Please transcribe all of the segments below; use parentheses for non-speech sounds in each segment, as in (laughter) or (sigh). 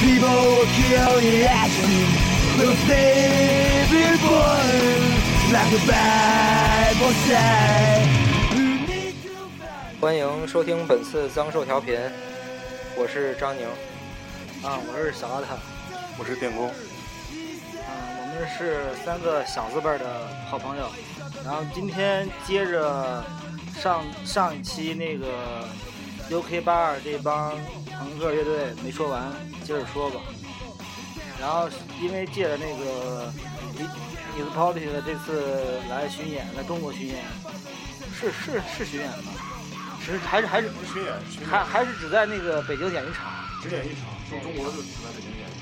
People will kill you at you Like 欢迎收听本次脏兽调频，我是张宁。啊，我是小邋遢。我是电工，啊，我们是三个小字辈儿的好朋友。然后今天接着上上一期那个 UK 八二这帮朋克乐队没说完，接着说吧。然后因为借着那个 i s p o t i 的这次来巡演，在中国巡演，是是是巡演吗？是还是还是巡演，巡还还是只在那个北京演一场？只演一场，就中国就只在北京演一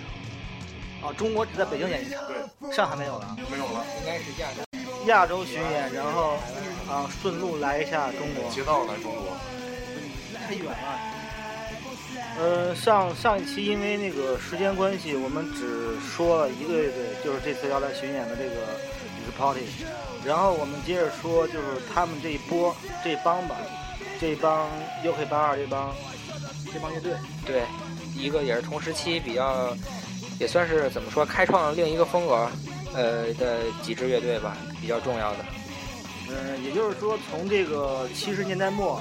场，啊，中国只在北京演一场，对，上海没有了。没有了，应该是亚洲。亚洲巡演，然后啊顺路来一下中国，街道来中国，太远了。呃，上上一期因为那个时间关系，我们只说了一个乐队，就是这次要来巡演的这个 The Party。然后我们接着说，就是他们这一波这帮吧，这帮 UK 八二这帮这帮乐队，对，一个也是同时期比较，也算是怎么说，开创了另一个风格，呃的几支乐队吧，比较重要的。嗯，也就是说，从这个七十年代末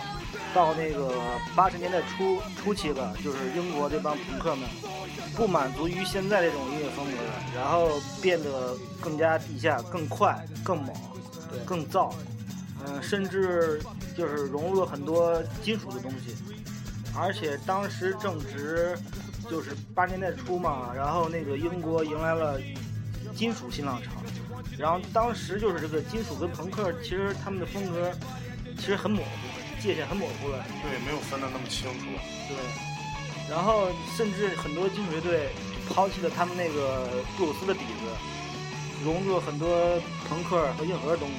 到那个八十年代初初期吧，就是英国这帮朋克们不满足于现在这种音乐风格，然后变得更加地下、更快、更猛、更燥，嗯，甚至就是融入了很多金属的东西，而且当时正值就是八十年代初嘛，然后那个英国迎来了金属新浪潮。然后当时就是这个金属跟朋克，其实他们的风格其实很模糊，界限很模糊了。对，没有分得那么清楚，对。然后甚至很多金属乐队抛弃了他们那个布鲁斯的底子，融入了很多朋克和硬核的东西。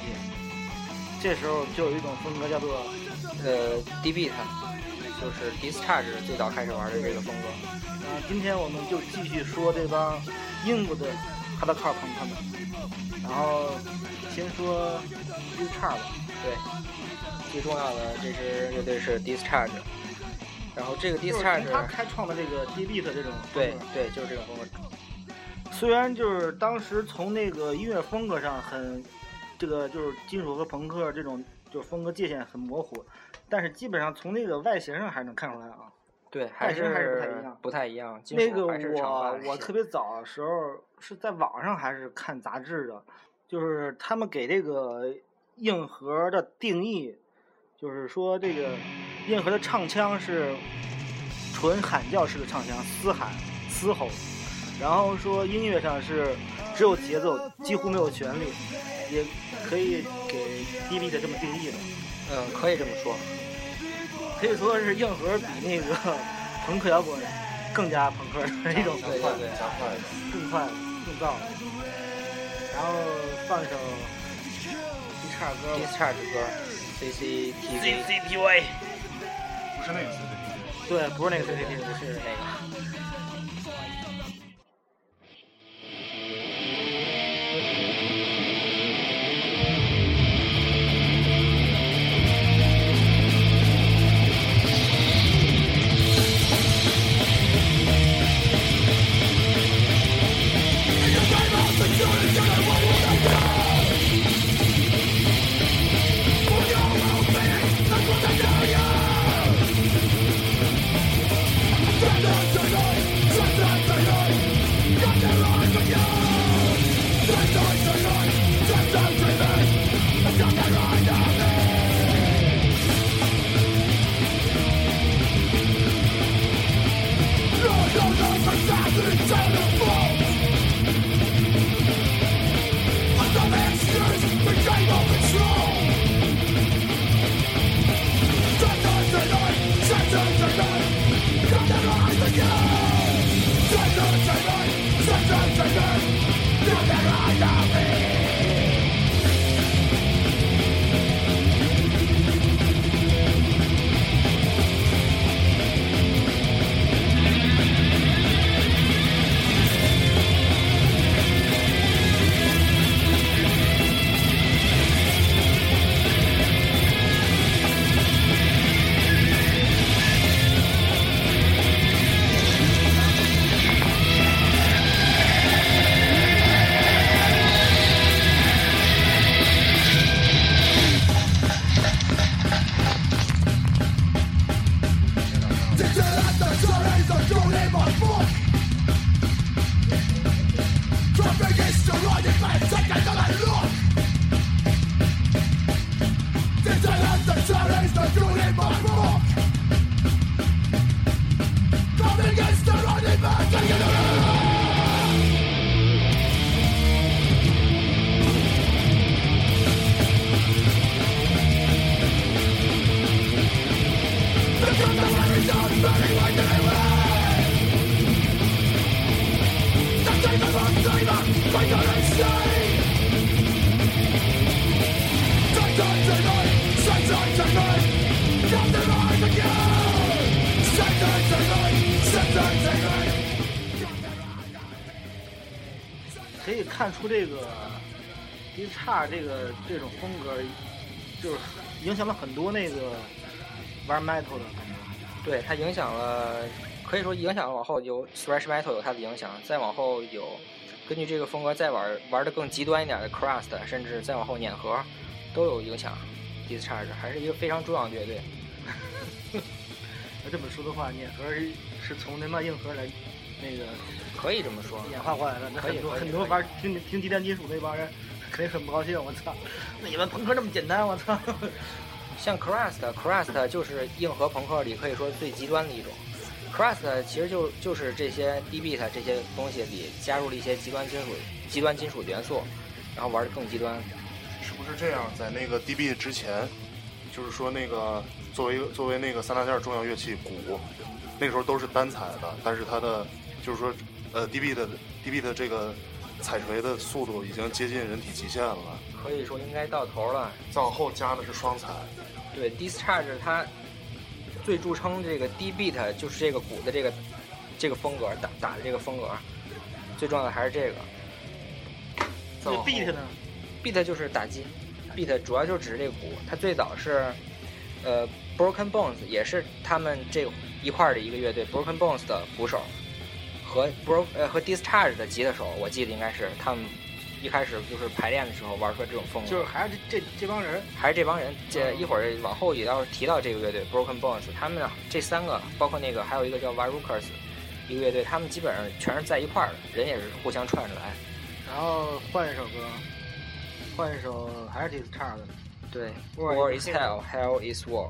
这时候就有一种风格叫做呃，D beat 就是 Discharge 最早开始玩的这个风格。那，今天我们就继续说这帮英国的 hardcore 朋克们。然后先说 Discharge 吧，对，最重要的这支乐队是 Discharge，然后这个 Discharge 从他开创的这个 D beat 这种对对，就是这种风格。虽然就是当时从那个音乐风格上很，这个就是金属和朋克这种就是风格界限很模糊，但是基本上从那个外形上还是能看出来啊。对，还外形还是不太一样不太一样。金那个我我特别早的时候是在网上还是看杂志的，就是他们给这个硬核的定义，就是说这个硬核的唱腔是纯喊叫式的唱腔，嘶喊、嘶吼，然后说音乐上是只有节奏，几乎没有旋律，也可以给 D B 的这么定义的。嗯，可以这么说。可以说是硬核比那个 (laughs) 朋克摇滚更加朋克的一种对对对，加快的，更快、更燥。然后放一首一叉歌吧 Discharge 歌，CCTV。，CCTV。不是那个 CCTV，对，不是那个 CCTV，是那个。出这个 D 叉这个这种风格，就是影响了很多那个玩 metal 的感觉。对，它影响了，可以说影响了往后有 thrash metal 有它的影响，再往后有根据这个风格再玩玩的更极端一点的 crust，甚至再往后碾核都有影响。Discharge 还是一个非常重要的乐队。(laughs) 那这么说的话，碾核是是从他妈硬核来那个可以这么说，演化过来的。那可以很多很多玩听听低端金属那帮人肯定很不高兴。我操，(laughs) 你们朋克那么简单？我操！(laughs) 像 crust，crust 就是硬核朋克里可以说最极端的一种。crust 其实就就是这些 D beat 这些东西里加入了一些极端金属、极端金属元素，然后玩的更极端。是不是这样？在那个 dbt 之前，就是说那个作为作为那个三大件重要乐器鼓，那个时候都是单踩的，但是它的就是说呃 DB 的 DB 的这个踩锤的速度已经接近人体极限了，可以说应该到头了。再往后加的是双踩。对，Discharge 它最著称这个 D beat 就是这个鼓的这个这个风格打打的这个风格，最重要的还是这个这再往后 beat 呢？beat 就是打击，beat 主要就指这个鼓，它最早是呃 Broken Bones 也是他们这一块儿的一个乐队，Broken Bones 的鼓手和 Bro 呃和 Discharge 的吉他手，我记得应该是他们一开始就是排练的时候玩出来这种风格，就是还是这这这帮人。还是这帮人，这一会儿往后也要提到这个乐队 Broken Bones，他们这三个，包括那个还有一个叫 Varukers，一个乐队，他们基本上全是在一块儿的，人也是互相串着来。然后换一首歌，换一首还是 discharge。对，War is hell, hell is war。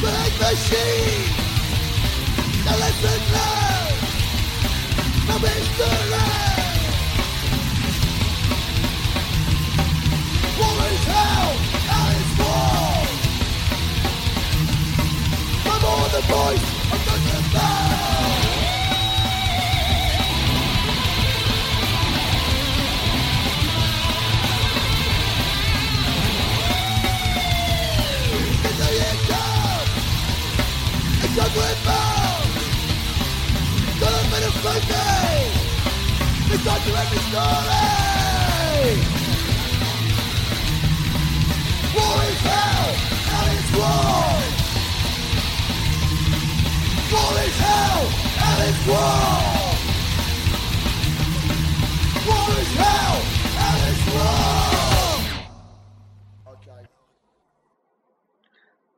Black machine. Now listen loud No mystery War is hell Hell is war. Come on the voice of the bell (laughs)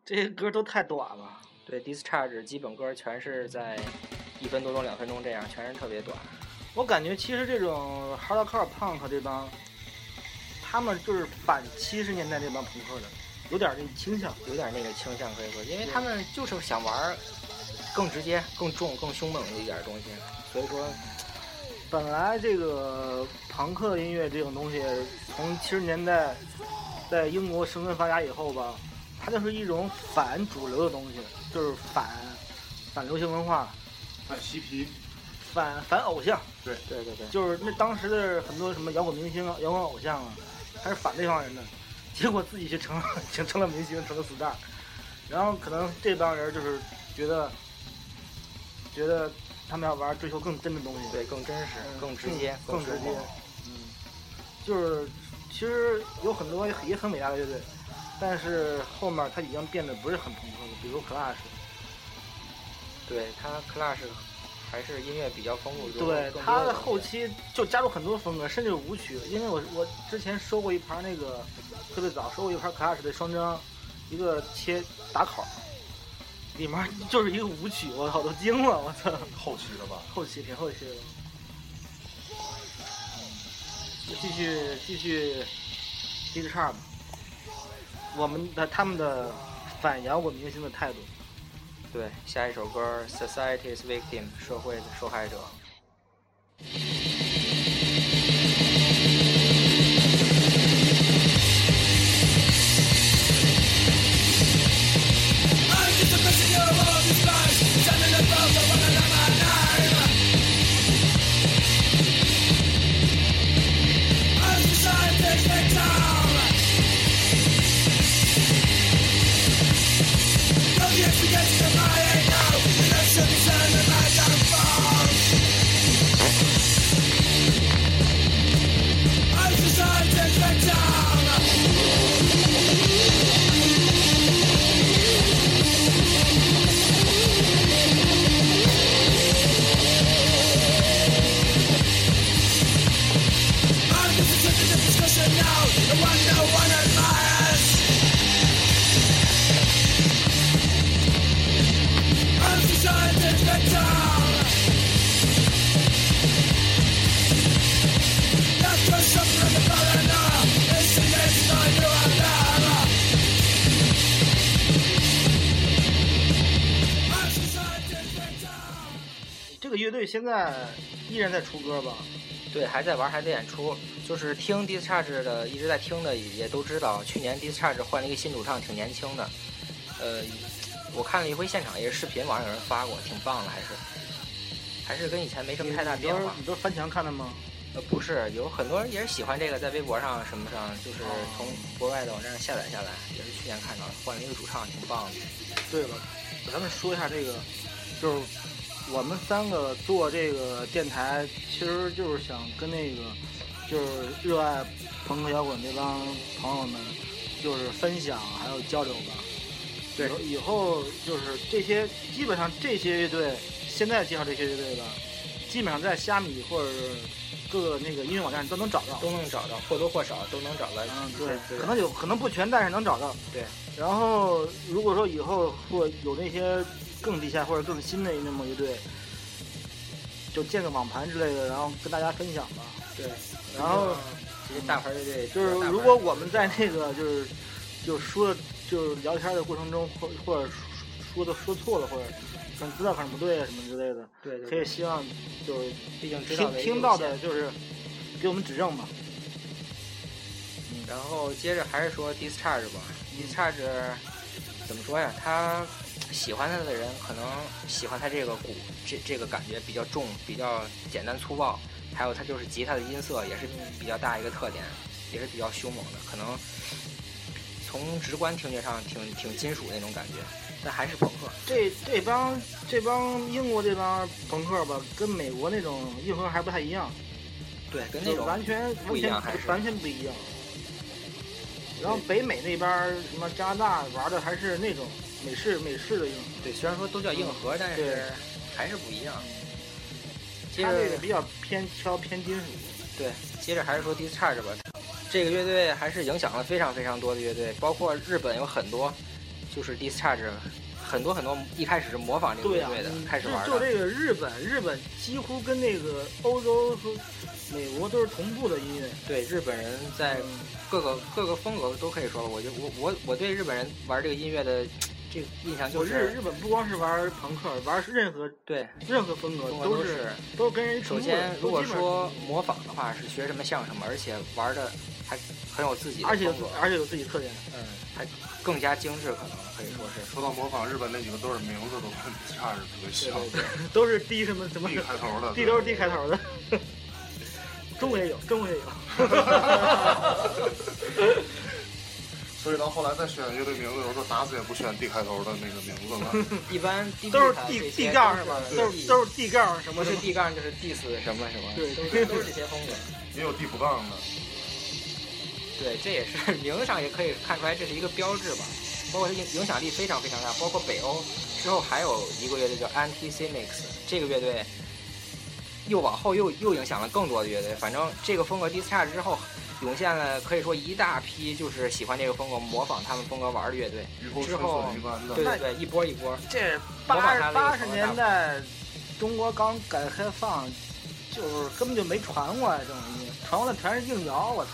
这些歌都太短了。对，Discharge 基本歌全是在一分多钟、两分钟这样，全是特别短。我感觉其实这种 hardcore punk 这帮，他们就是反七十年代那帮朋克的，有点那倾向。有点那个倾向可以说，因为他们就是想玩更直接、更重、更凶猛的一点儿东西，所以说 (sniffs) 本来这个朋克音乐这种东西，从七十年代在英国生根发芽以后吧，它就是一种反主流的东西，就是反反流行文化，反嬉皮，反反偶像，对对对对，就是那当时的很多什么摇滚明星啊、摇滚偶像啊，他是反那帮人的。结果自己却成了 (laughs) 成成了明星，成了 star。然后可能这帮人就是觉得觉得他们要玩追求更真的东西，对，更真实、嗯更直接、更直接。嗯，就是其实有很多也很伟大的乐队，但是后面它已经变得不是很朋克了，比如 Clash。对他 Clash 还是音乐比较丰富，对更多他的后期就加入很多风格，甚至舞曲。因为我我之前收过一盘那个特别早收过一盘 Clash 的双张，一个切打口，里面 (laughs) 就是一个舞曲，我操都惊了，我操，(laughs) 后期的吧？后期挺后期的。继续继续 D 叉吧，我们的他们的反摇滚明星的态度。对，下一首歌《Society's Victim》社会的受害者。这个乐队现在依然在出歌吧？对，还在玩，还在演出。就是听 Discharge 的，一直在听的也都知道，去年 Discharge 换了一个新主唱，挺年轻的。呃，我看了一回现场，也是视频，网上有人发过，挺棒的，还是还是跟以前没什么太大变化。你都是翻墙看的吗？呃，不是，有很多人也是喜欢这个，在微博上什么上，就是从国外的网站上下载下来，也是去年看到的，换了一个主唱，挺棒的。对了，咱们说一下这个，就是我们三个做这个电台，其实就是想跟那个就是热爱朋克摇滚这帮朋友们，就是分享还有交流吧。对以后就是这些，基本上这些乐队，现在介绍这些乐队吧，基本上在虾米或者是各个那个音乐网站都能找到。都能找到，或多或少都能找到。嗯，对，对可能有可能不全，但是能找到。对。然后，如果说以后或有那些更地下或者更新的那么乐队，就建个网盘之类的，然后跟大家分享吧。对，然后这些大牌乐队就是，如果我们在那个就是就说就是聊天的过程中，或或者说的说错了，或者可能资料可能不对啊什么之类的，对对可以希望就是毕竟知道听听到的，就是给我们指正吧。然后接着还是说 Discharge 吧，Discharge 怎么说呀？他喜欢他的人可能喜欢他这个鼓，这这个感觉比较重，比较简单粗暴，还有他就是吉他的音色也是比较大一个特点，也是比较凶猛的，可能从直观听觉上挺挺金属那种感觉，但还是朋克。这这帮这帮英国这帮朋克吧，跟美国那种硬核还不太一样，对，跟那种完全不完全一样还是完全不一样。然后北美那边儿什么加拿大玩的还是那种美式美式的硬核，对，虽然说都叫硬核，但是还是不一样。接他这个着比较偏挑偏金属。对，接着还是说 Discharge 吧，这个乐队还是影响了非常非常多的乐队，包括日本有很多，就是 Discharge，很多很多一开始是模仿这个、乐队的，你开始玩的。就就这个日本，日本几乎跟那个欧洲和美国都是同步的音乐。对，日本人在嗯各个各个风格都可以说吧，我就我我我对日本人玩这个音乐的这个印象就是日是日本不光是玩朋克，玩任何对，任何风格都是都是。都是跟人首先，如果说模仿的话，是学什么像什么，而且玩的还很有自己的而且而且有自己特点。嗯，还更加精致，可能可以说是。说到模仿，日本那几个都是名字都跟 Discharge 特别像 (laughs) 都是 D 什么什么 D 开头的，D 都是 D 开头的，(laughs) 中国也有，中国也有。(laughs) 所以到后来再选乐队名字的时候，打死也不选 D 开头的那个名字了。一般都是 D D 杠是吧？都是都是 D 杠什么是。D 杠就是 diss 什么什么，对都是都是这些风格。也有 D 不杠的，对，这也是 (laughs) 名字上也可以看出来，这是一个标志吧。包括它影影响力非常非常大，包括北欧之后还有一个乐队叫 Anti Cynics，这个乐队又往后又又影响了更多的乐队。反正这个风格 diss 之后，涌现了可以说一大批就是喜欢这个风格、模仿他们风格玩的乐队。之后春笋一般的。对对对，一波一波。这模仿八八十年代，中国刚改革开放，就是根本就没传过来这种音乐，传过来全是硬摇，我操，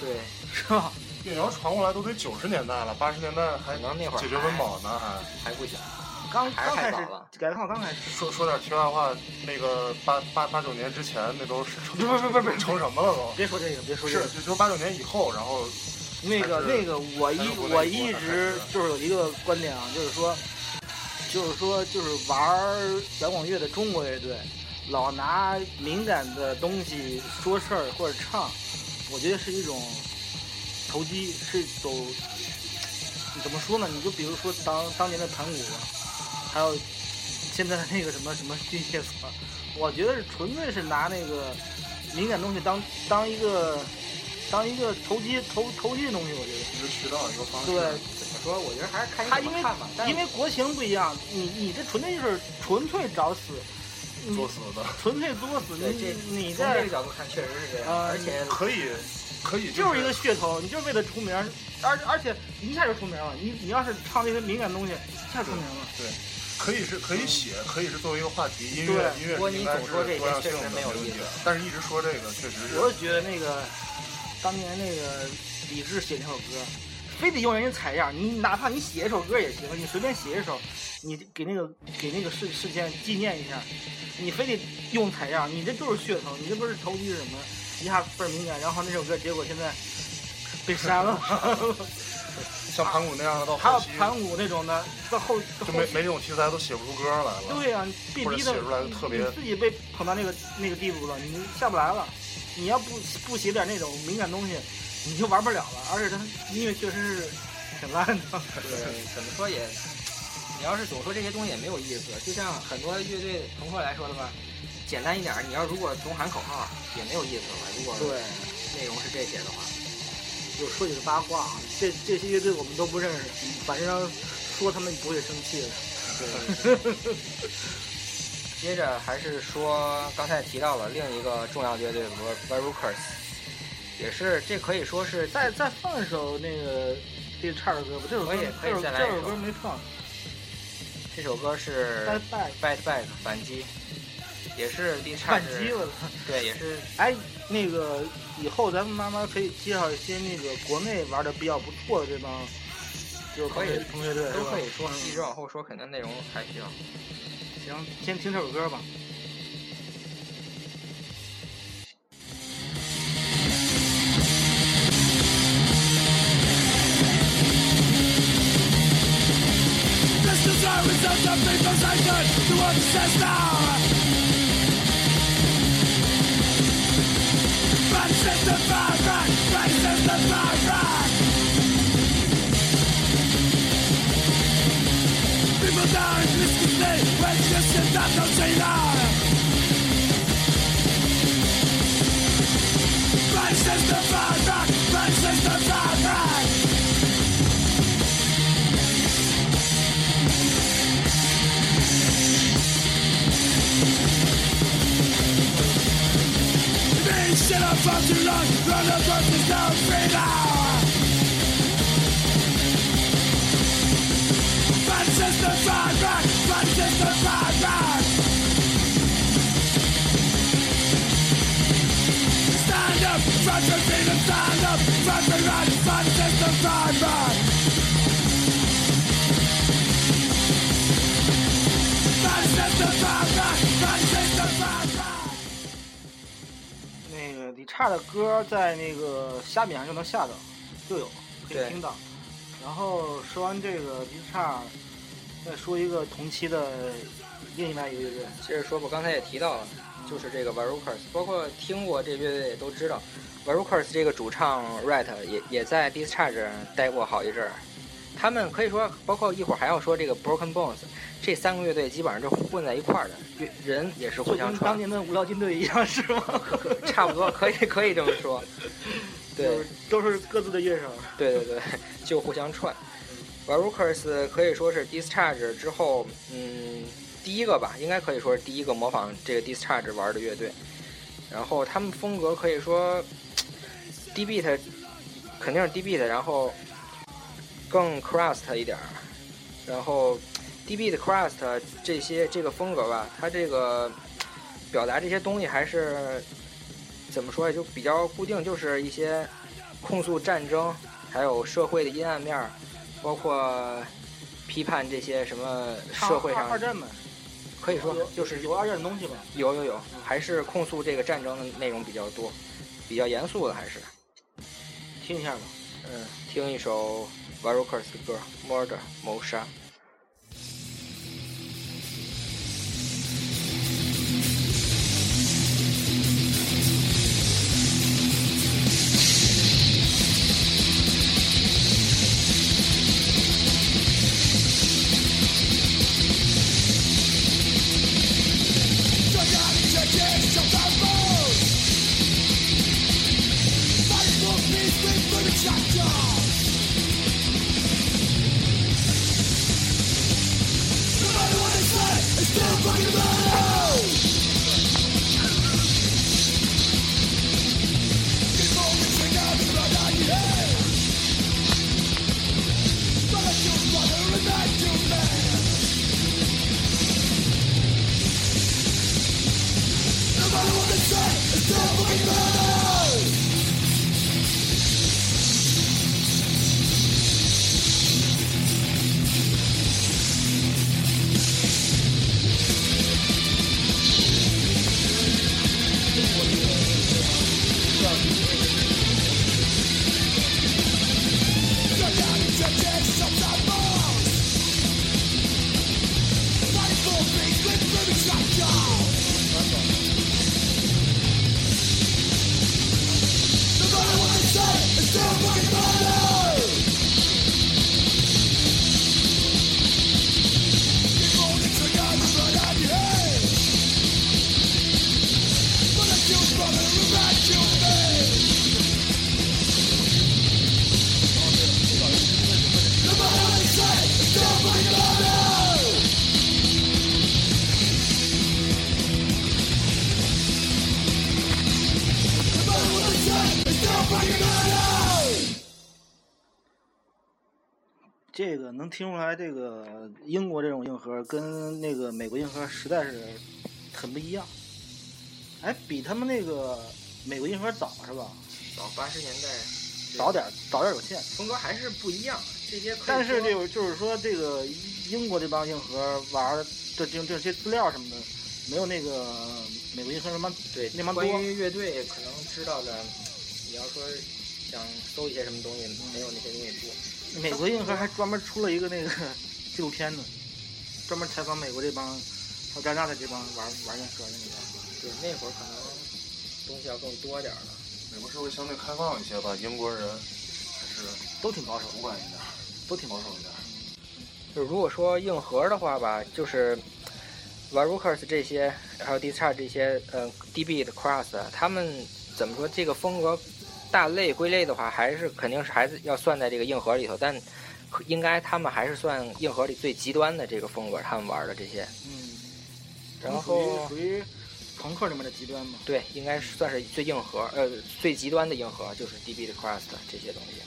对，是吧？硬摇传过来都得九十年代了，八十年代还能那会儿解决温饱呢，还。还不行。刚刚开始改革开放刚开始，说说点题外话，那个八八八九年之前，那都是不不不不不成什么了都？别说这个，别说这是，个。就说八九年以后，然后那个那个，我一我一直就是有一个观点啊，就是说，就是说，就是玩摇滚乐的中国乐队，老拿敏感的东西说事儿或者唱，我觉得是一种投机，是一种你怎么说呢？你就比如说当当年的盘古，还有现在的那个什么什么军械所，我觉得是纯粹是拿那个敏感东西当当一个当一个投机投投机的东西，我觉得。一个渠道一个方式。对，怎么说？我觉得还是看你他因为怎么看吧。但因为国情不一样，你你这纯粹就是纯粹找死，作死的纯粹作死，对这你你从这这个角度看，确实是这样。呃而且可以，可以就是一个噱头，你就是为了出名，而而且一下就出名了。你你要是唱那些敏感东西，一下出名了。对，可以是可以写，可以是作为一个话题，音对乐音乐如果你总说这些确实没有意思。但是一直说这个确实是。我就觉得那个当年那个李志写那首歌，非得用人家采样，你哪怕你写一首歌也行，你随便写一首，你给那个给那个事事件纪念一下，你非得用采样，你这就是噱头，你这不是投机是什么？一下倍儿敏感，然后那首歌结果现在被删了，(laughs) 像盘古那样的，到还有后期盘古那种的，到后就没没这种题材都写不出歌来了。对呀、被逼的或者写出来的特别你自己被捧到那个那个地步了，你下不来了。你要不不写点那种敏感东西，你就玩不了了。而且他音乐确实是挺烂的。(laughs) 对，怎么说也，你要是总说这些东西也没有意思。就像很多乐队朋克来说的话，简单一点，你要如果总喊口号也没有意思了。如果对，内容是这些的话，就说几个八卦啊，这这些乐队我们都不认识，反正说他们不会生气的。对。(laughs) 接着还是说刚才提到了另一个重要乐队 v e r u k e r s 也是这可以说是再再放一首那个这叉的歌吧，这首歌可以可以这首再来一首这首歌没放。这首歌是拜拜 Fight Back 反击，也是第叉反击了！对，也是哎，那个以后咱们慢慢可以介绍一些那个国内玩的比较不错的这帮，就是可以同学队都可以说，嗯一直往后说，肯定内容还需要。行，先听这首歌吧。This is people's says now. Rise is the fire rock, rise is the fire rock They shit up for too long, run the first is now free now. Bad system fight back, bad system fight back. Stand up, front feet and stand up, front your right, bad system fight back. Bad system fight back, bad system fight 李叉的歌在那个虾米上就能下到，就有可以听到。然后说完这个李叉，再说一个同期的另外一个乐队，接着说吧，刚才也提到了，就是这个 Varukers，包括听过这乐队也都知道，Varukers 这个主唱 Rat 也也在 Discharge 待过好一阵儿。他们可以说，包括一会儿还要说这个 Broken Bones，这三个乐队基本上就混在一块儿的，乐人也是互相串，跟当年的无聊军队一样，是吗？(laughs) 差不多可以可以这么说。(laughs) 对就是都是各自的乐手。对对对，就互相串。Varukers 可以说是 Discharge 之后，嗯，第一个吧，应该可以说是第一个模仿这个 Discharge 玩的乐队。然后他们风格可以说 D beat 肯定是 D beat，然后更 crust 一点儿，然后 D beat crust 这些这个风格吧，它这个表达这些东西还是怎么说呀？就比较固定，就是一些控诉战争，还有社会的阴暗面儿，包括批判这些什么社会上二二战嘛，可以说就是有二战的东西吧。有有有，还是控诉这个战争的内容比较多，比较严肃的还是。听一下吧。嗯，听一首 Varukers 的歌《Murder》谋杀。听出来，这个英国这种硬核跟那个美国硬核实在是很不一样。哎，比他们那个美国硬核早是吧？早八十年代，早点早点有限。风格还是不一样。这些但是说这个就是说，这个英国这帮硬核玩的这这这些资料什么的，没有那个美国硬核那帮对那帮多关。于乐队可能知道的，你要说想搜一些什么东西，没有那些东西多。美国硬核还专门出了一个那个 (laughs) 纪录片呢，专门采访美国这帮还有加拿大的这帮玩玩硬核的那个。对，那会儿可能东西要更多点儿了。美国社会相对开放一些吧，英国人还是都挺保守，主管一点，都挺保守一点。就如果说硬核的话吧，就是玩 Rookers 这些，还有 Discharge 这些，呃、d b 的 Cross，他们怎么说这个风格大类归类的话，还是肯定是还是要算在这个硬核里头，但可应该他们还是算硬核里最极端的这个风格，他们玩的这些。嗯，然后属于朋克里面的极端嘛。对，应该是算是最硬核，呃，最极端的硬核就是 DB 的 Crust 这些东西。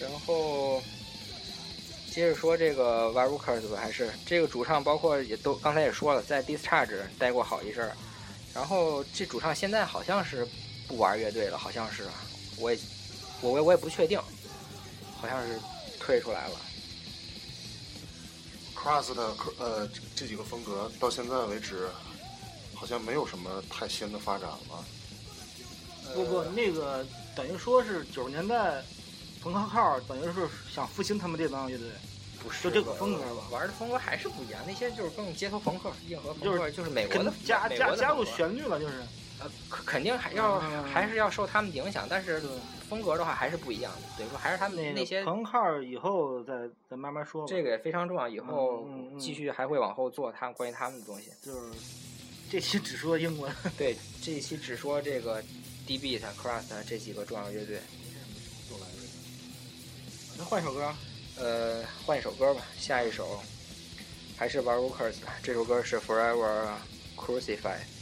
然后接着说这个 v a r u k e r 吧，还是这个主唱，包括也都刚才也说了，在 Discharge 待过好一阵儿。然后这主唱现在好像是不玩乐队了，好像是，我也我我我也不确定，好像是退出来了。Cross 的呃这这几个风格到现在为止，好像没有什么太新的发展了。不不，那个等于说是九十年代朋克号，等于是想复兴他们这帮乐队。不是就这个风格吧玩的风格还是不一样，那些就是更街头朋克、硬核朋就是克，就是美国的加加加入旋律了，就是呃，肯肯定还要、嗯还是要受他们影响，但是风格的话还是不一样的。所以说还是他们那那些朋克以后再再慢慢说吧。这个也非常重要，以后继续还会往后做他们关于他们的东西。就是这期只说英文，对，这一期只说这个 D Beat、Crust 这几个重要乐队。那换首歌，呃，换一首歌吧，下一首还是玩 Workers，这首歌是 Forever Crucified。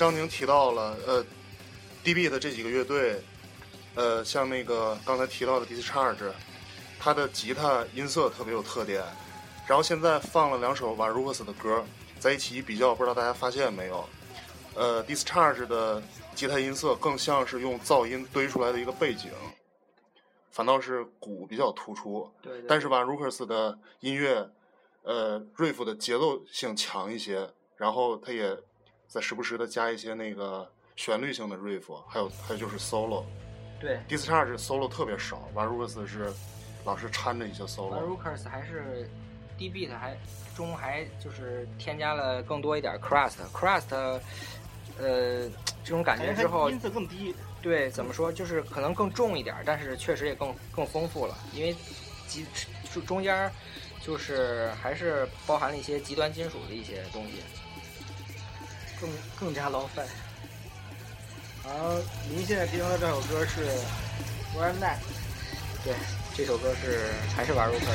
张宁提到了，呃，DB 的这几个乐队，呃，像那个刚才提到的 Discharge，它的吉他音色特别有特点。然后现在放了两首 Van Rukes 的歌，在一起一比较，不知道大家发现没有？呃，Discharge 的吉他音色更像是用噪音堆出来的一个背景，反倒是鼓比较突出。对对但是 Van Rukes 的音乐，呃，riff 的节奏性强一些，然后它也在时不时的加一些那个旋律性的 riff，还有还有就是 solo。对 Discharge solo 特别少，Van Rukes 是老是掺着一些 solo。Van Rukers 还是 D Beat 还中还就是添加了更多一点 Crust Crust，呃，这种感觉之后音色更低，对，怎么说，就是可能更重一点儿，但是确实也更更丰富了，因为极就中间儿就是还是包含了一些极端金属的一些东西。更更加劳烦。然后您现在听的这首歌是 One Night，对，这首歌是还是玩 r o c k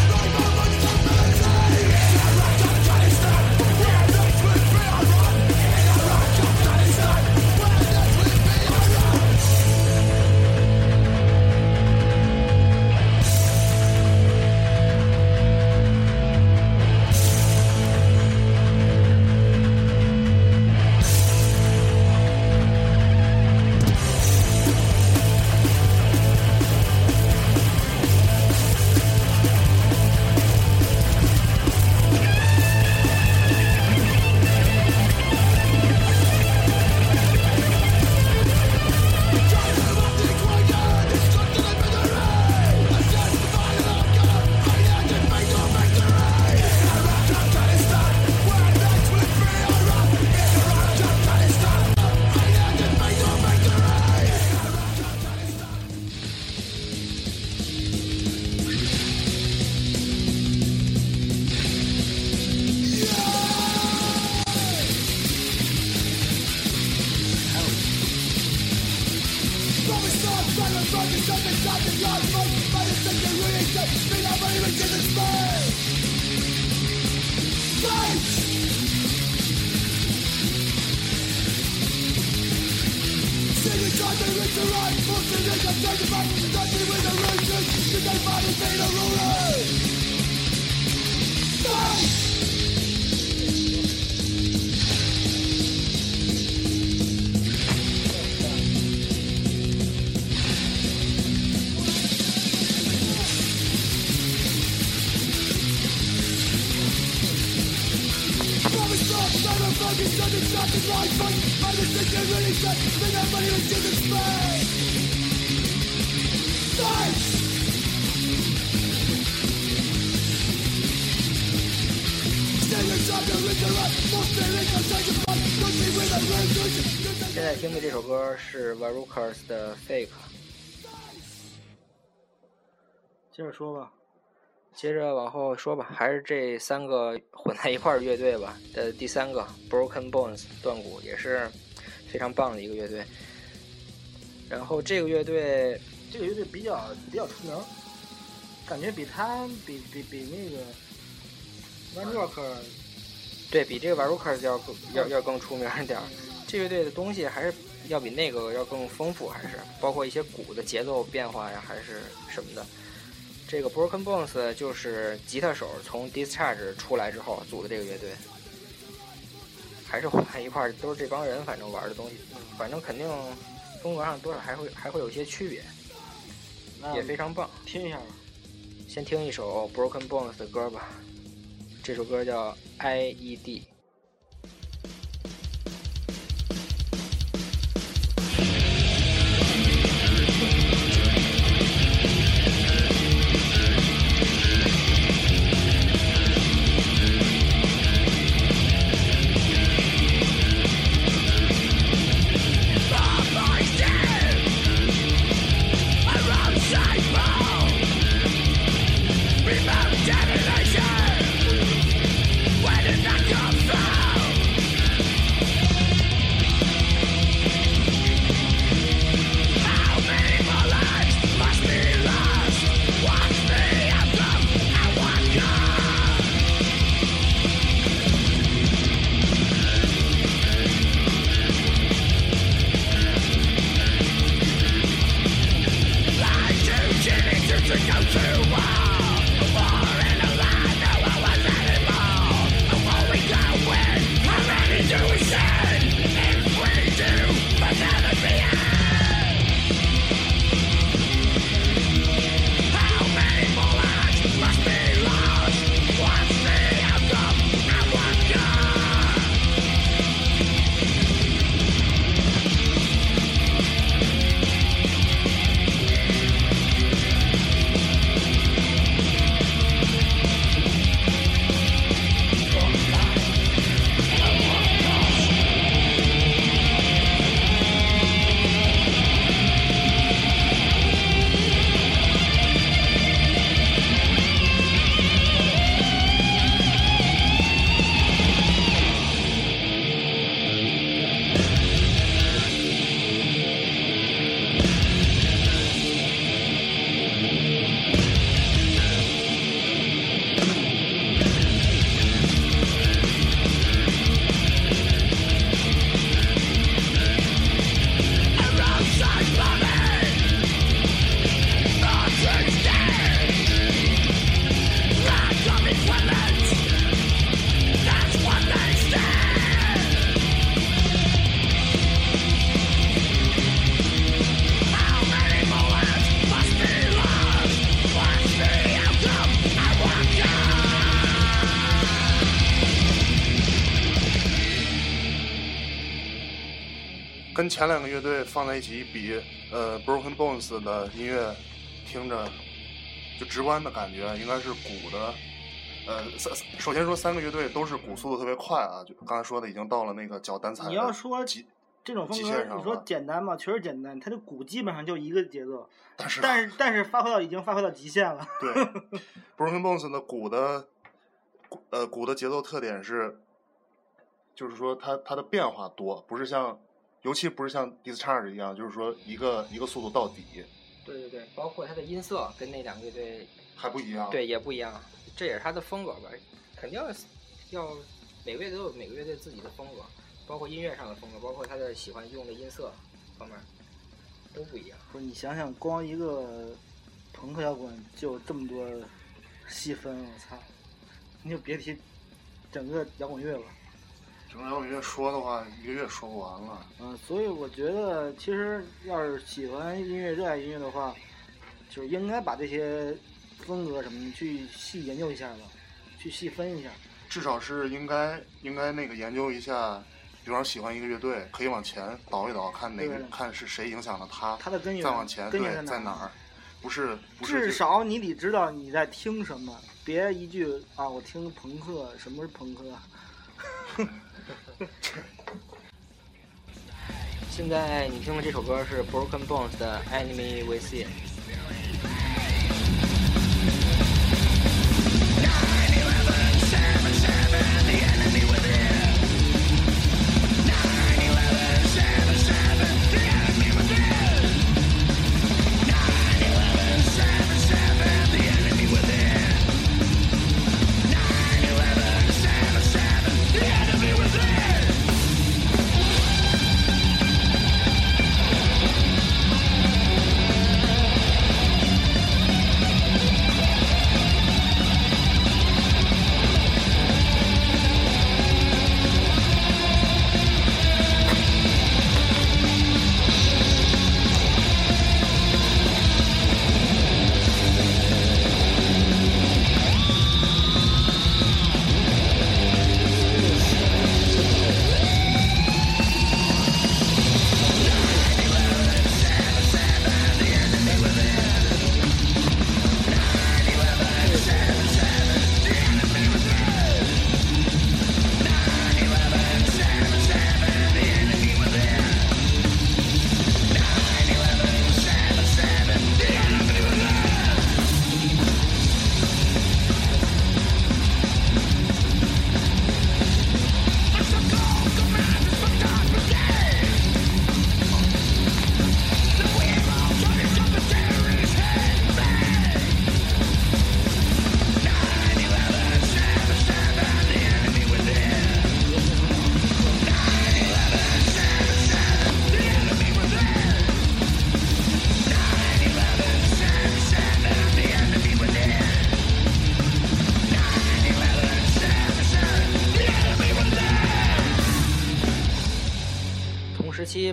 e 是 Varukers 的 Fake。接着说吧。接着往后说吧，还是这三个混在一块儿乐队吧。的第三个 Broken Bones 断骨也是非常棒的一个乐队。然后这个乐队，这个乐队比较比较出名，感觉比他比比比那个 One Rock 对比这个 Varukers 要更要要更出名一点儿。这乐队的东西还是要比那个要更丰富，还是包括一些鼓的节奏变化呀，还是什么的。这个 Broken Bones 就是吉他手从 Discharge 出来之后组的这个乐队，还是混在一块儿，都是这帮人，反正玩的东西，反正肯定风格上多少还会还会有些区别，也非常棒。听一下吧，先听一首 Broken Bones 的歌吧，这首歌叫 IED。跟前两个乐队放在一起比，呃，Broken Bones 的音乐听着就直观的感觉应该是鼓的，呃，三首先说三个乐队都是鼓速度特别快啊，就刚才说的已经到了那个脚单踩你要说极这种风极格，你说简单吗？确实简单，它的鼓基本上就一个节奏，但是但是但是发挥到已经发挥到极限了。对，Broken Bones 的鼓的，鼓呃，鼓的节奏特点是，就是说它它的变化多，不是像，尤其不是像 Discharge 一样，就是说一个一个速度到底对对对，包括它的音色跟那两个乐队还不一样。对也不一样，这也是它的风格吧，肯定要要每个乐队都有每个乐队自己的风格，包括音乐上的风格，包括他的喜欢用的音色方面。都不一样。不是你想想，光一个朋克摇滚就有这么多细分，我操！你就别提整个摇滚乐了。整个摇滚乐说的话，一个月说不完了。嗯，所以我觉得，其实要是喜欢音乐、热爱音乐的话，就是应该把这些风格什么的去细研究一下吧，去细分一下。至少是应该应该那个研究一下，比方说喜欢一个乐队，可以往前倒一倒，看哪个对看是谁影响了他，他的根源再往前对根源在哪儿？不是不是至少你得知道你在听什么，别一句啊，我听朋克，什么是朋克啊？(laughs) 现在你听的这首歌是 Broken Bones 的 Enemy Within。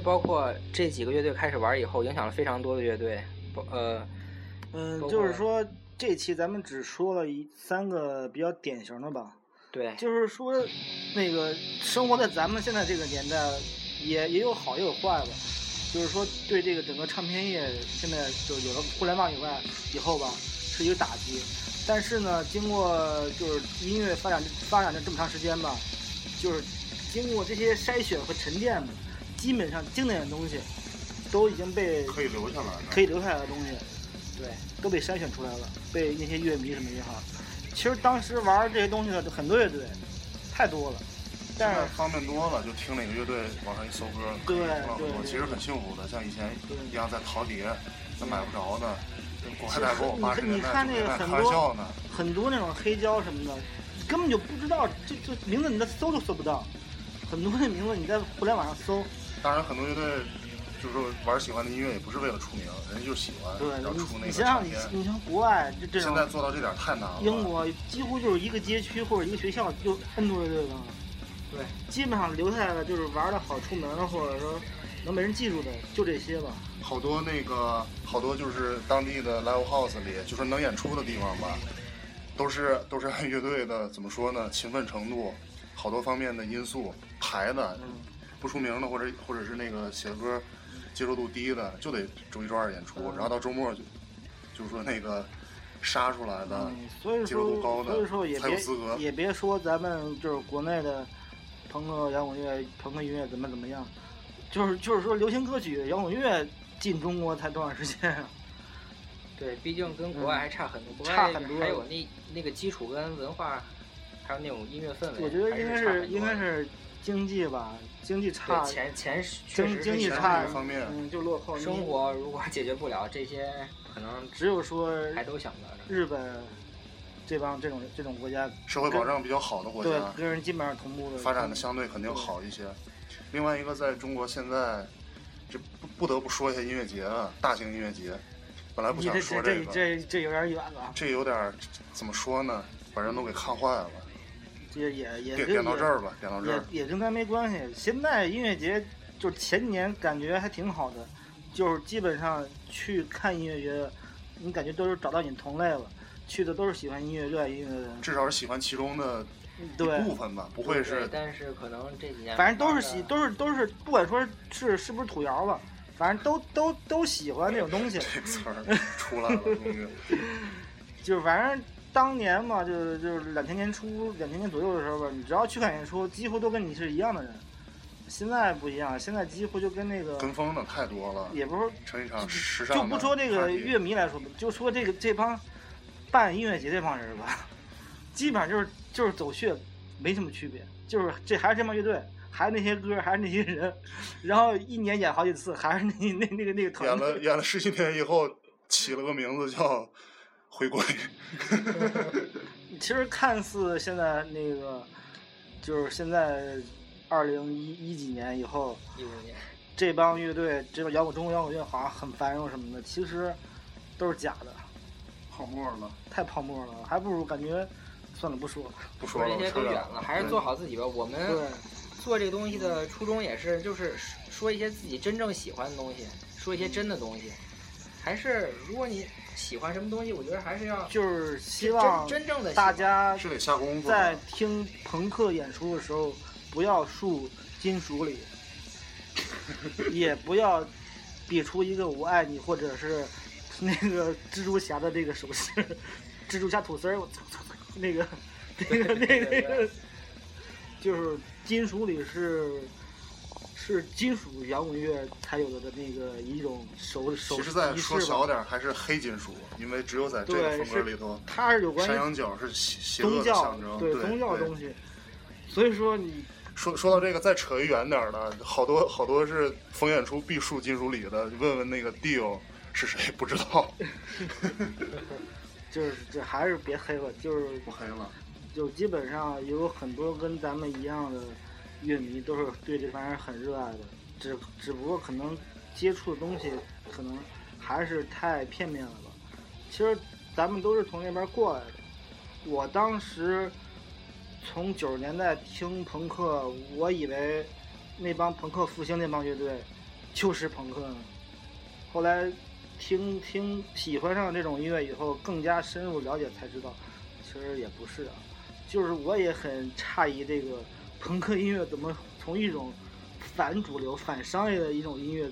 包括这几个乐队开始玩以后，影响了非常多的乐队，包呃，嗯，就是说这期咱们只说了一三个比较典型的吧，对，就是说那个生活在咱们现在这个年代，也也有好也有坏吧。就是说对这个整个唱片业现在就有了互联网以外以后吧，是一个打击。但是呢，经过就是音乐发展发展的这么长时间吧，就是经过这些筛选和沉淀吧，基本上经典的东西都已经被可以留下来的。可以留下来的东西，对，都被筛选出来了，被那些乐迷什么也好。其实当时玩这些东西的很多乐队，太多了，但是现在方便多了，就听哪个乐队往上一搜歌，对对对其实很幸福的，像以前一样在淘碟，那买不着的，跟国外代购你八十年代、看那个很多玩笑呢。很多那种黑胶什么的，根本就不知道，就就名字你在搜都搜不到。很多那名字你在互联网上搜，当然，很多乐队就是说玩喜欢的音乐也不是为了出名，人家就喜欢，对然后出那个你你想想你唱片。你像国外这这现在做到这点太难了。英国几乎就是一个街区或者一个学校就 N 多乐队了。对，基本上留下来的就是玩的好出名的，或者说能被人记住的，就这些吧。好多那个好多就是当地的 live house 里，就是能演出的地方吧，都是都是按乐队的怎么说呢，勤奋程度，好多方面的因素排的，嗯，不出名的或者或者是那个写歌接受度低的，就得周一周二演出，嗯然后到周末就就是说那个杀出来的，嗯，所以接受度说高的所以说也别才有资格也别说咱们就是国内的朋克摇滚乐、朋克音乐怎么怎么样，就是就是说流行歌曲、摇滚乐进中国才多长时间啊？(laughs) 对，毕竟跟国外还差很多，国外差很多还有那那个基础跟文化，还有那种音乐氛围，我觉得应该是应该是经济吧，经济差对，钱钱确经济差这方面嗯，就落后。生活如果解决不了这些，可能只有说还都想不到这儿。日本这帮这种这种国家，社会保障比较好的国对家，跟人基本上同步的发展的相对肯定好一些。另外一个，在中国现在这不不得不说一下音乐节啊，大型音乐节。本来不想说这个，这这有点远了，这有点怎么说呢？把人都给看坏了。这也也点跟点到这儿吧，点到这也儿。也跟咱没关系。现在音乐节就是前几年感觉还挺好的，就是基本上去看音乐节，你感觉都是找到你同类了，去的都是喜欢音乐、热爱音乐的人。至少是喜欢其中的对一，部分吧，不会是但是可能这几年反正都是喜，都是都是，不管说是是不是土窑吧，反正都都都喜欢那种东西。(laughs) 这词儿 (laughs) 出来了，终于。就是反正当年嘛，就是就是两千年初、两千年左右的时候吧，你只要去看演出，几乎都跟你是一样的人。现在不一样，现在几乎就跟那个，跟风的太多了，也不是成一场时尚就的不说这个乐迷来说吧，就说这个这帮办音乐节这帮人吧，基本上就是就是走穴，没什么区别，就是这还是这帮乐队，还是那些歌，还是那些人，然后一年演好几次，还是那那那个那个团演了。演了十几年以后，起了个名字叫回归。(laughs) 其实看似现在那个，就是现在二零一一几年以后，一五年，这帮乐队，这个摇滚中国摇滚乐好像很繁荣什么的，其实都是假的，泡沫了，太泡沫了，还不如感觉算了不说了。不说了，这些扯远都远了，还是做好自己吧。我们对，做这个东西的初衷也是，就是说一些自己真正喜欢的东西，说一些真的东西。还是如果你喜欢什么东西，我觉得还是要就是希望真正的大家是得下功夫。在听朋克演出的时候，不要树金属里，(laughs) 也不要比出一个我爱你，或者是那个蜘蛛侠的这个手势，蜘蛛侠吐丝儿，我操操操，那个那个那个那 (laughs) 个，就是金属里是是金属摇滚乐才有的那个一种手手其实再说。小点儿，还是黑金属，因为只有在这个对，风格里头，它是有关山羊角是邪邪恶的宗教象征。对对宗教的东西，所以说你说说到这个，再扯一远点儿的，好多好多是逢演出必树金属里的，问问那个 Dio 是谁，不知道，(laughs) 就是这还是别黑了，就是不黑了。就基本上有很多跟咱们一样的乐迷都是对这玩意儿很热爱的，只只不过可能接触的东西可能还是太片面了吧。其实咱们都是从那边过来的，我当时从九十年代听朋克，我以为那帮朋克复兴那帮乐队就是朋克呢，后来听听喜欢上这种音乐以后，更加深入了解才知道，其实也不是啊。就是我也很诧异，这个朋克音乐怎么从一种反主流、反商业的一种音乐，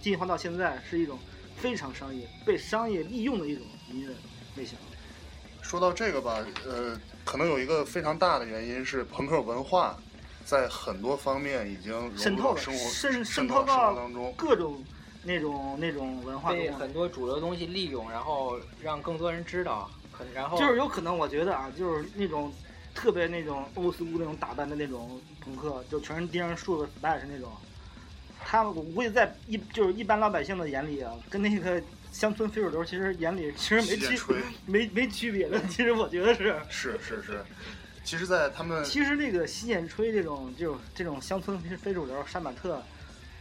进化到现在是一种非常商业、被商业利用的一种音乐类型。说到这个吧，呃，可能有一个非常大的原因是朋克文化在很多方面已经渗透了，生活渗渗渗透到生活当中。各种那种那种文化被很多主流东西利用，然后让更多人知道，可然后就是有可能，我觉得啊，就是那种特别那种欧斯那种打扮的那种朋克，就全是钉上竖的 splash 那种。他们我估计在一就是一般老百姓的眼里啊，跟那个乡村非主流其实眼里其实没区没没区别的。其实我觉得是，是是是，其实，在他们其实那个洗剪吹这种这种这种乡村非主流杀马特，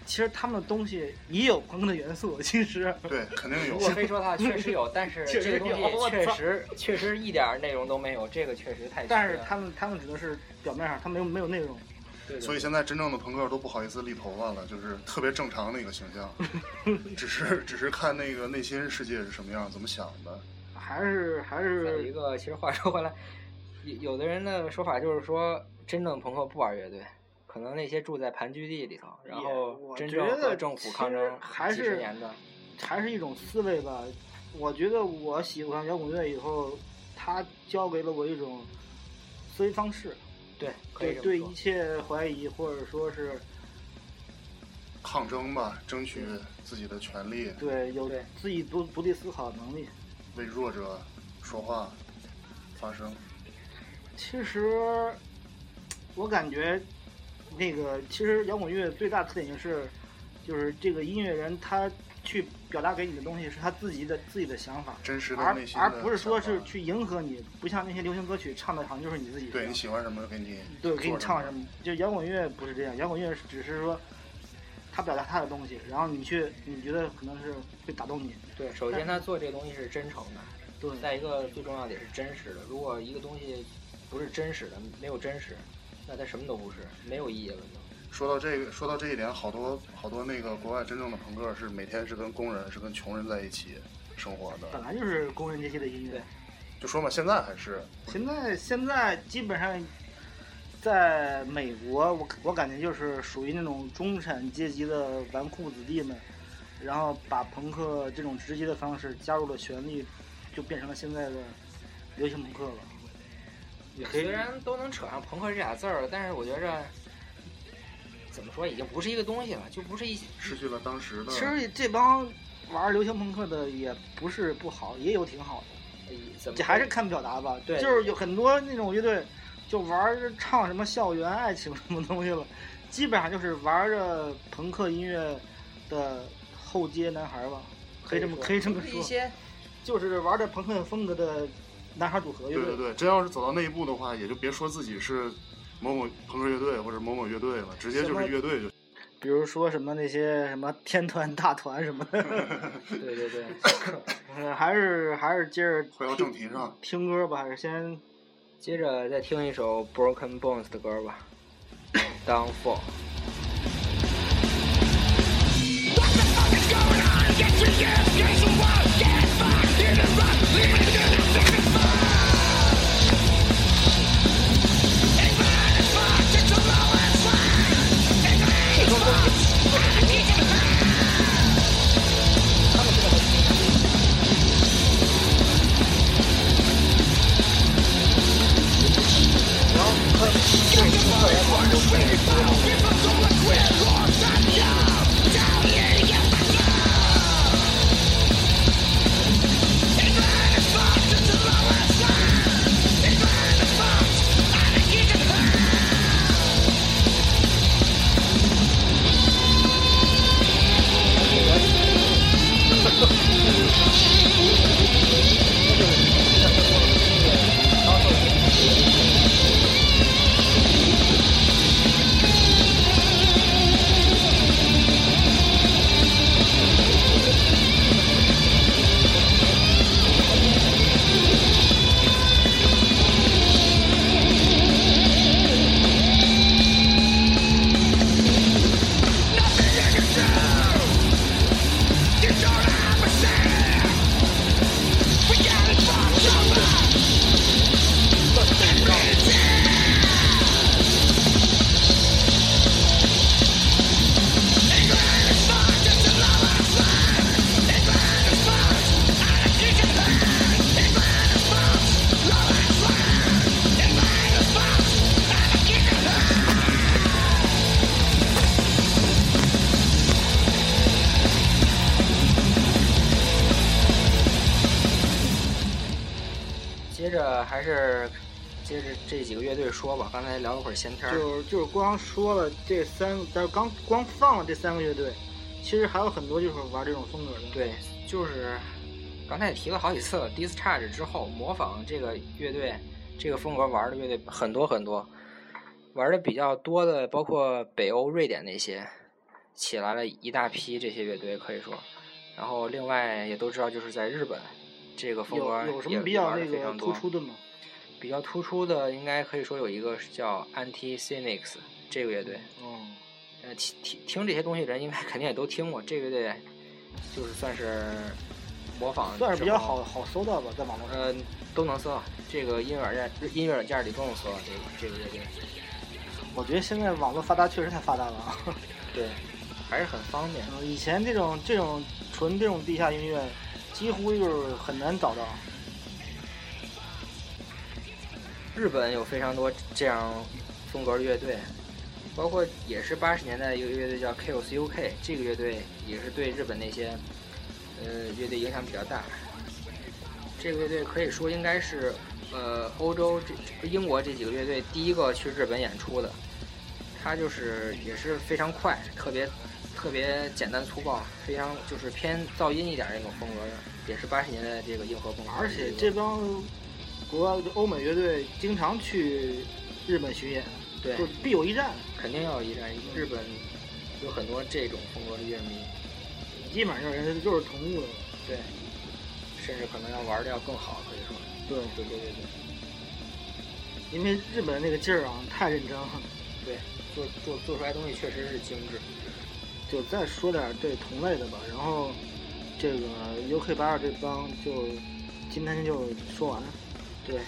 其实他们的东西也有朋克的元素。其实。对肯定有。如果非说它确实有，但是确实这个东西确实确实一点内容都没有，这个确实太但是他们他们指的是表面上，他没有没有内容。对对。所以现在真正的朋克都不好意思立头发了，就是特别正常的一个形象，(laughs) 只是只是看那个内心世界是什么样，怎么想的。还是还是。一个，其实话说回来，有有的人的说法就是说，真正的朋克不玩乐队，可能那些住在盘踞地里头，然后我真正觉得和政府抗争几十还是年的，还是一种思维吧。我觉得我喜欢摇滚乐以后，它教给了我一种思维方式，对，可以对一切怀疑或者说是抗争吧，争取自己的权利，对有对自己独独立思考的能力。为弱者说话，发声。其实我感觉那个其实摇滚乐最大特点就是，就是这个音乐人他去表达给你的东西是他自己的自己的想法。真实的而内心的而不是说是去迎合你，不像那些流行歌曲唱的好像就是你自己对你喜欢什么给你对，给你唱什么？就摇滚乐不是这样，摇滚乐只是说，他表达他的东西，然后你去你觉得可能是会打动你，对，首先他做这个东西是真诚的，对，再一个最重要的也是真实的。如果一个东西不是真实的，没有真实，那他什么都不是，没有意义了就。说到这个，说到这一点，好多好多那个国外真正的朋克是每天是跟工人是跟穷人在一起生活的，本来就是工人阶级的音乐。就说嘛，现在还是现在现在基本上，在美国，我我感觉就是属于那种中产阶级的纨绔子弟们，然后把朋克这种直接的方式加入了旋律，就变成了现在的流行朋克了。虽然都能扯上朋克这俩字儿，但是我觉着怎么说，已经不是一个东西了，就不是一失去了当时的。其实这帮玩流行朋克的也不是不好，也有挺好的。怎么这还是看表达吧。对就是有很多那种乐队，就玩儿唱什么校园爱情什么东西了，基本上就是玩着朋克音乐的后街男孩吧，可以这么可以这么说，一些就是玩着朋克风格的男孩组合乐队。对对对，真要是走到那一步的话，也就别说自己是某某朋克乐队或者某某乐队了，直接就是乐队就。比如说什么那些什么天团大团什么的，对 (laughs) 对对，嗯 (laughs) 还是还是接着回到正题上，听歌吧，还是先接着再听一首 Broken Bones 的歌吧，Downfall。接闲天儿，就是就是光说了这三，但是刚光放了这三个乐队，其实还有很多就是玩这种风格的。对，就是刚才也提了好几次了，Discharge 之后模仿这个乐队这个风格玩的乐队很多很多，玩的比较多的包括北欧、瑞典那些，起来了一大批这些乐队可以说，然后另外也都知道就是在日本，这个风格有有什也么比较非常多。突出的吗？比较突出的应该可以说有一个是叫 Anti Cynics 这个乐队，嗯，呃，听听听这些东西的人应该肯定也都听过，这个乐队就是算是模仿，算是比较好。好搜到吧，在网络上。呃，都能搜到，这个音乐软件音乐软件里都能搜到这个这个乐队，我觉得现在网络发达确实太发达了啊。(laughs) 对，还是很方便。嗯以前这种这种纯这种地下音乐，几乎就是很难找到。日本有非常多这样风格的乐队，包括也是八十年代一个乐队叫 Chaos UK，这个乐队也是对日本那些呃乐队影响比较大。这个乐队可以说应该是呃欧洲这英国这几个乐队第一个去日本演出的。它就是也是非常快，特别特别简单粗暴，非常就是偏噪音一点那种风格的，也是八十年代这个硬核风格。而且这帮国外的欧美乐队经常去日本巡演，对就必有一战。肯定要有一战。日本有很多这种风格的乐迷，基本上人家就是同步的。对，甚至可能要玩的要更好，可以说对，对对对对，因为日本那个劲儿啊，太认真了。对，做做做出来东西确实是精致。就再说点儿这同类的吧，然后这个 UK 八二这帮就今天就说完。对，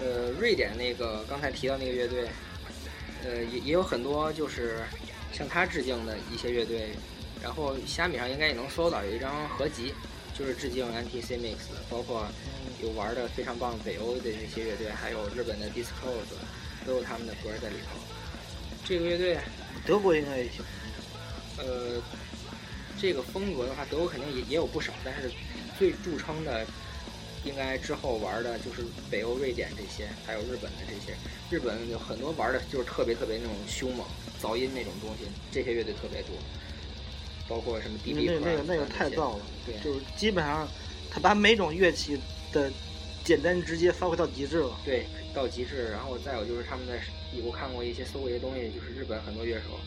呃，瑞典那个刚才提到那个乐队，呃，也也有很多就是向他致敬的一些乐队，然后虾米上应该也能搜到有一张合集，就是致敬 NTC Mix，包括有玩的非常棒北欧的那些乐队，还有日本的 Disclose，都有他们的歌在里头。这个乐队，德国应该也行。呃，这个风格的话，德国肯定也也有不少，但是最著称的，应该之后玩的就是北欧、瑞典这些，还有日本的这些。日本有很多玩的就是特别特别那种凶猛、噪音那种东西，这些乐队特别多，包括什么那 DB 那那个那个太燥了，对就是基本上他把每种乐器的简单直接发挥到极致了。对，到极致。然后再有就是他们在，我看过一些搜过一些东西，就是日本很多乐手，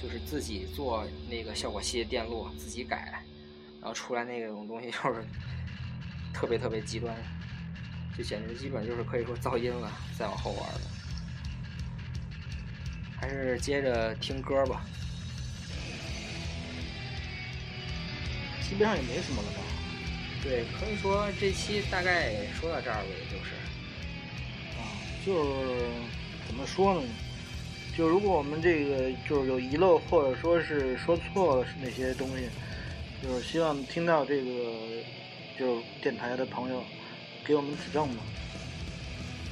就是自己做那个效果器的电路，自己改，然后出来那种东西就是特别特别极端，就简直基本就是可以说噪音了。再往后玩的，还是接着听歌吧。基本上也没什么了吧？对，可以说这期大概说到这儿吧，也就是。啊，就是怎么说呢？就如果我们这个就是有遗漏，或者说是说错了那些东西，就是希望听到这个就电台的朋友给我们指正嘛。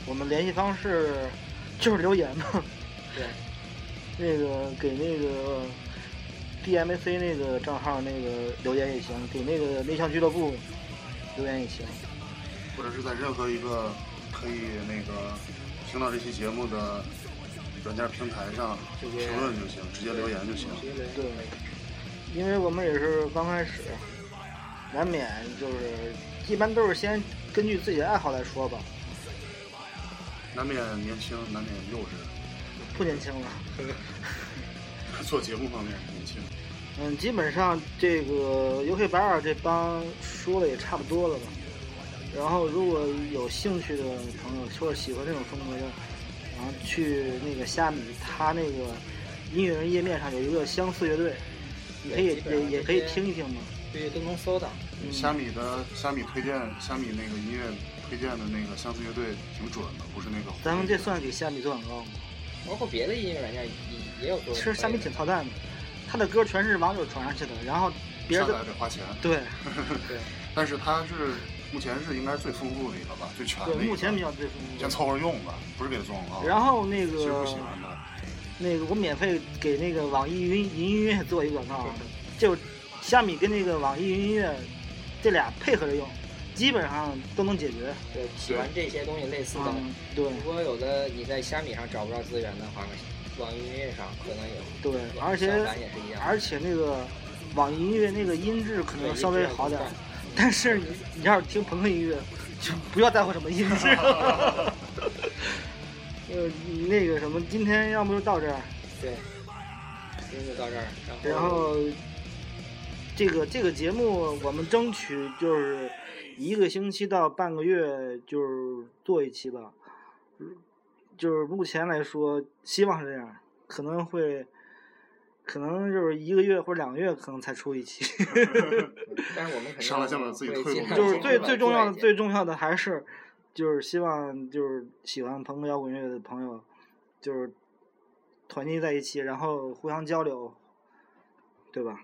我们联系方式 (laughs) 就是留言嘛，对，(laughs) 那个给那个 DMC 那个账号那个留言也行，给那个内向俱乐部留言也行。或者是在任何一个可以那个听到这期节目的软件平台上评论就行，直接留言就行。对，因为我们也是刚开始，难免就是一般都是先根据自己的爱好来说吧，难免年轻，难免幼稚，不年轻了。(laughs) 做节目方面年轻。嗯，基本上这个 UK 八二这帮说的也差不多了吧。然后如果有兴趣的朋友，或者喜欢这种风格的，然后去那个虾米，他那个音乐人页面上有一个相似乐队，你可以也也可以听一听嘛。对，都能搜到。嗯虾米的虾米推荐，虾米那个音乐推荐的那个相似乐队挺准的，不是那个。咱们这算给虾米做广告吗？包括别的音乐软件也也有做。其实虾米挺操蛋的，他的歌全是网友传上去的，然后别人下的载得花钱，对 (laughs) 对，但是它是目前是应该最丰富的一个吧，最全的对，目前比较最丰富先凑合用吧，不是给他做广告。然后那其实不个喜欢的，那个我免费给那个网易云云音乐做一个广告，就虾米跟那个网易云音乐这俩配合着用，基本上都能解决。对，喜欢这些东西类似的。嗯，对如果有的你在虾米上找不着资源的话，网易音乐上可能有。对，而且也是一样。而且那个网易音乐那个音质可能稍微好点儿，但是你你要是听朋克音乐，就不要在乎什么音质。(laughs) 呃，那个什么，今天要不就到这儿，对，今天就到这儿，然然后这个这个节目我们争取就是一个星期到半个月就是做一期吧，就是目前来说希望是这样，可能会。可能就是一个月或者两个月，可能才出一期。(laughs) 但是我们肯定上来先把自己退路就是最最重要的，最重要的还是，就是希望就是喜欢朋克摇滚乐的朋友，就是团结在一起，然后互相交流，对吧？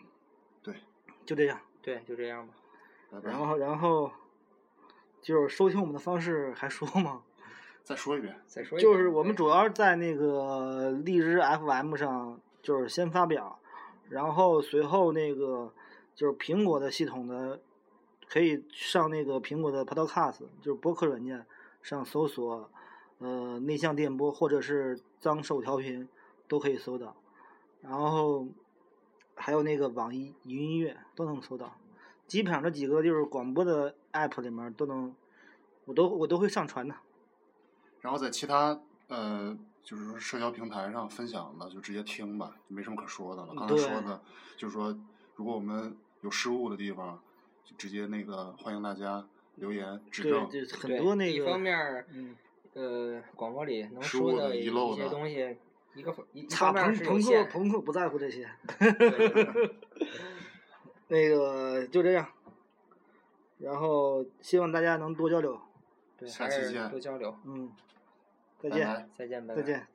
对，就这样。对，就这样吧。拜拜然后，然后就是收听我们的方式还说吗？(laughs) 再说一遍，再说一遍就是我们主要在那个荔枝 FM 上，就是先发表，然后随后那个就是苹果的系统的，可以上那个苹果的 Podcast，就是播客软件上搜索，呃，内向电波或者是脏手调频都可以搜到，然后还有那个网易云音乐都能搜到，基本上这几个就是广播的 app 里面都能，我都我都会上传的。然后在其他呃就是说社交平台上分享的就直接听吧，没什么可说的了。嗯刚才说的，就是说如果我们有失误的地方，就直接那个欢迎大家留言指对，正。就很多那个一方面儿，嗯，呃，广播里能失误的说的一些遗漏的东西，一个一差方面儿朋朋克朋克不在乎这些 (laughs) (laughs) 那个就这样。然后希望大家能多交流，对，还是下期见多交流。嗯，再见，拜拜再见，拜拜。再见。